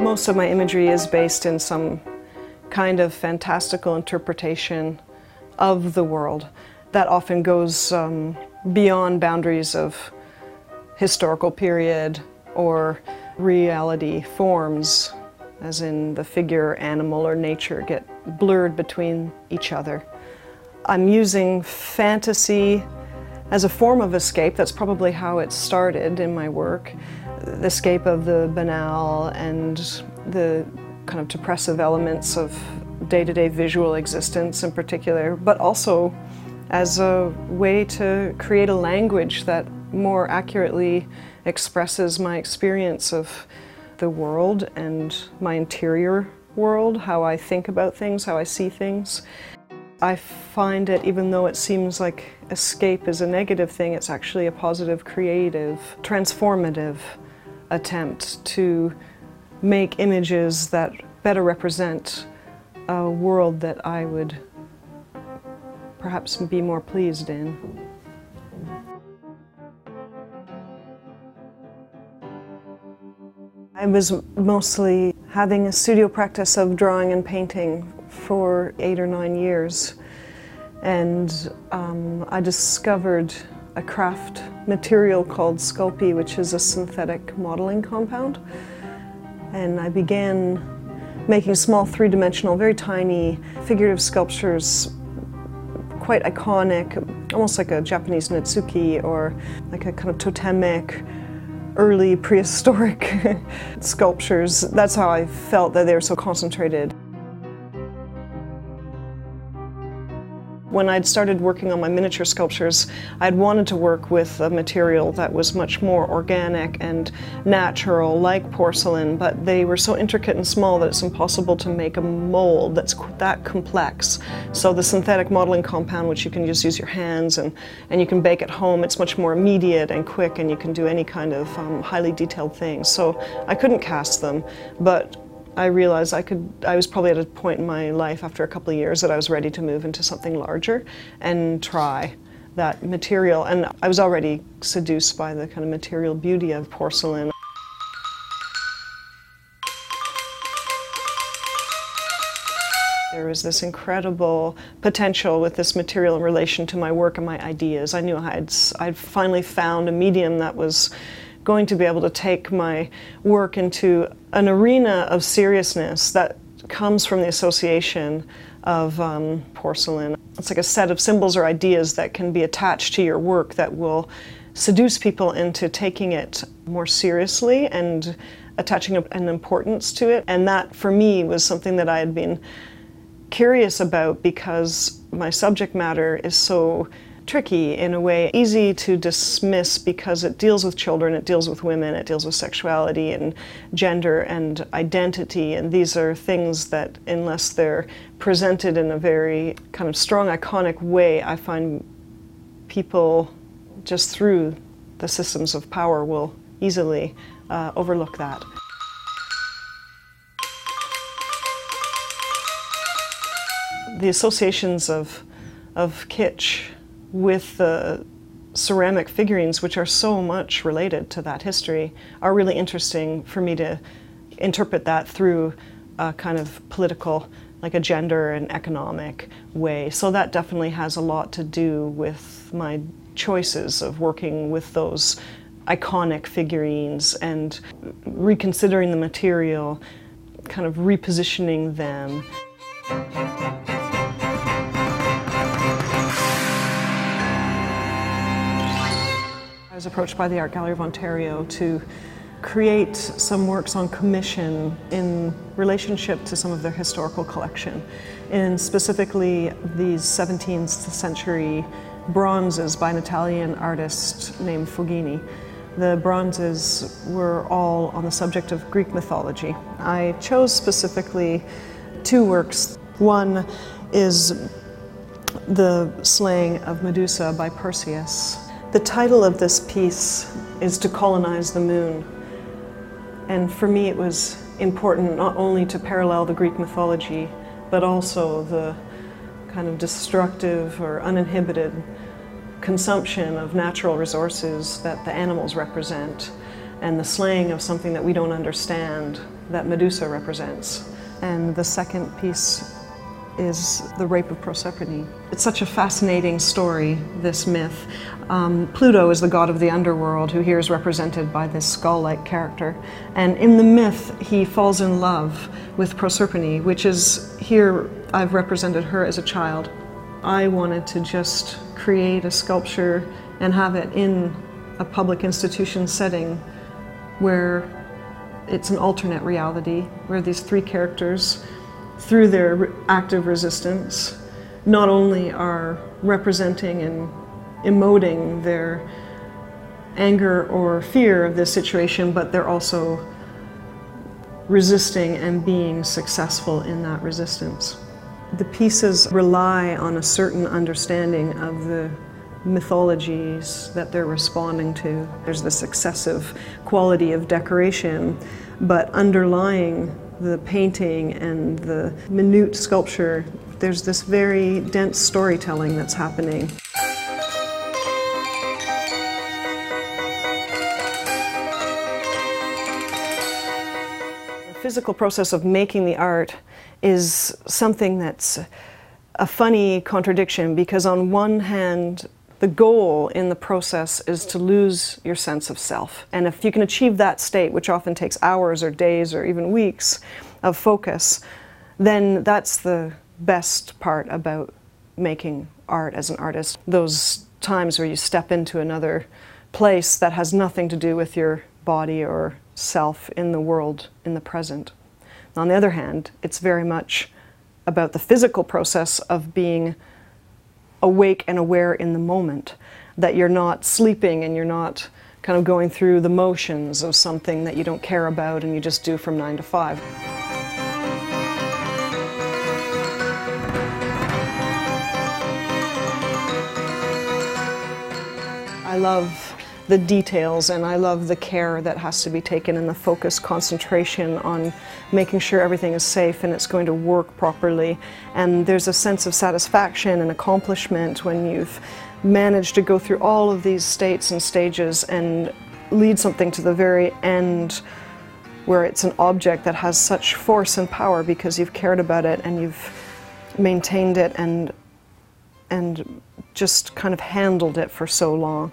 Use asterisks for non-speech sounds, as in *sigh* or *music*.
Most of my imagery is based in some kind of fantastical interpretation of the world that often goes um, beyond boundaries of historical period or reality forms, as in the figure, animal, or nature get blurred between each other. I'm using fantasy as a form of escape. That's probably how it started in my work. The escape of the banal and the kind of depressive elements of day to day visual existence in particular, but also as a way to create a language that more accurately expresses my experience of the world and my interior world, how I think about things, how I see things. I find it, even though it seems like escape is a negative thing, it's actually a positive, creative, transformative attempt to make images that better represent a world that I would perhaps be more pleased in. I was mostly having a studio practice of drawing and painting for eight or nine years. And um, I discovered a craft material called Sculpey, which is a synthetic modeling compound. And I began making small three dimensional, very tiny figurative sculptures, quite iconic, almost like a Japanese Netsuke or like a kind of totemic early prehistoric *laughs* sculptures. That's how I felt that they were so concentrated. When I'd started working on my miniature sculptures, I'd wanted to work with a material that was much more organic and natural, like porcelain, but they were so intricate and small that it's impossible to make a mold that's that complex. So the synthetic modeling compound, which you can just use your hands and, and you can bake at home, it's much more immediate and quick and you can do any kind of um, highly detailed thing. So I couldn't cast them, but I realized I could, I was probably at a point in my life after a couple of years that I was ready to move into something larger and try that material. And I was already seduced by the kind of material beauty of porcelain. There was this incredible potential with this material in relation to my work and my ideas. I knew I'd, I'd finally found a medium that was going to be able to take my work into an arena of seriousness that comes from the association of um, porcelain. It's like a set of symbols or ideas that can be attached to your work that will seduce people into taking it more seriously and attaching an importance to it. And that, for me, was something that I had been curious about because my subject matter is so tricky in a way, easy to dismiss because it deals with children, it deals with women, it deals with sexuality and gender and identity. And these are things that, unless they're presented in a very kind of strong, iconic way, I find people just through the systems of power will easily uh, overlook that. The associations of, of kitsch with the ceramic figurines, which are so much related to that history, are really interesting for me to interpret that through a kind of political, like a gender and economic way. So that definitely has a lot to do with my choices of working with those iconic figurines and reconsidering the material, kind of repositioning them. Was approached by the Art Gallery of Ontario to create some works on commission in relationship to some of their historical collection, and specifically these 17th century bronzes by an Italian artist named Foggini. The bronzes were all on the subject of Greek mythology. I chose specifically two works. One is the slaying of Medusa by Perseus, the title of this piece is To Colonize the Moon. And for me, it was important not only to parallel the Greek mythology, but also the kind of destructive or uninhibited consumption of natural resources that the animals represent. and the slaying of something that we don't understand that Medusa represents. And the second piece is the rape of Proserpine. It's such a fascinating story, this myth. Um, Pluto is the god of the underworld, who here is represented by this skull like character. And in the myth, he falls in love with Proserpine, which is here, I've represented her as a child. I wanted to just create a sculpture and have it in a public institution setting where it's an alternate reality, where these three characters through their active resistance, not only are representing and emoting their anger or fear of this situation, but they're also resisting and being successful in that resistance. The pieces rely on a certain understanding of the mythologies that they're responding to. There's this excessive quality of decoration, but underlying the painting and the minute sculpture, there's this very dense storytelling that's happening. The physical process of making the art is something that's a funny contradiction because, on one hand, the goal in the process is to lose your sense of self. And if you can achieve that state, which often takes hours or days or even weeks of focus, then that's the best part about making art as an artist. Those times where you step into another place that has nothing to do with your body or self in the world in the present. On the other hand, it's very much about the physical process of being awake and aware in the moment, that you're not sleeping and you're not kind of going through the motions of something that you don't care about and you just do from nine to five. I love the details and I love the care that has to be taken and the focus concentration on making sure everything is safe and it's going to work properly. And there's a sense of satisfaction and accomplishment when you've managed to go through all of these states and stages and lead something to the very end where it's an object that has such force and power because you've cared about it and you've maintained it and and just kind of handled it for so long.